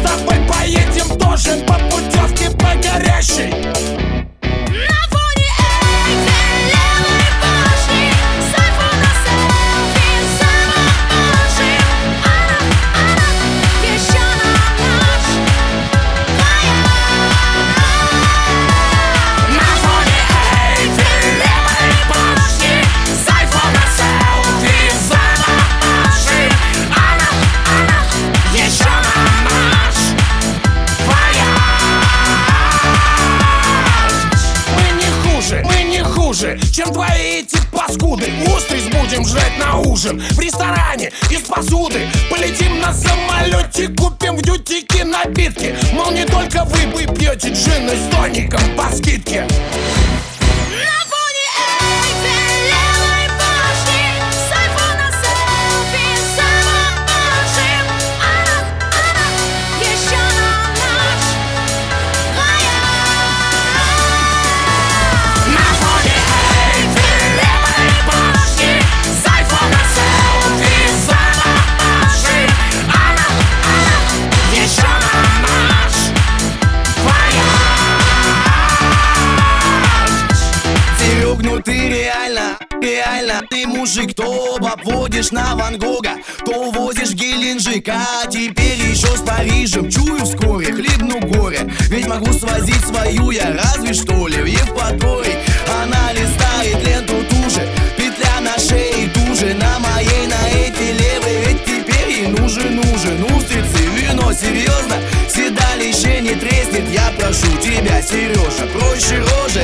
с тобой поедем тоже по путевке по горящей. Хуже, чем твои эти паскуды. Устриц будем жрать на ужин В ресторане из посуды. Полетим на самолете, купим в дютике напитки. Мол, не только вы, вы пьете джин с тоником по скидке реально, Ты мужик, то обводишь на Ван Гога То возишь в Геленджик А теперь еще с Парижем. Чую вскоре, хлебну горе Ведь могу свозить свою я разве что ли В Евпаторий Она листает ленту туже Петля на шее туже На моей, на эти левой Ведь теперь ей нужен, нужен. Устрицы, вино, серьезно Седалище не треснет. Я прошу тебя, Сережа Проще рожа,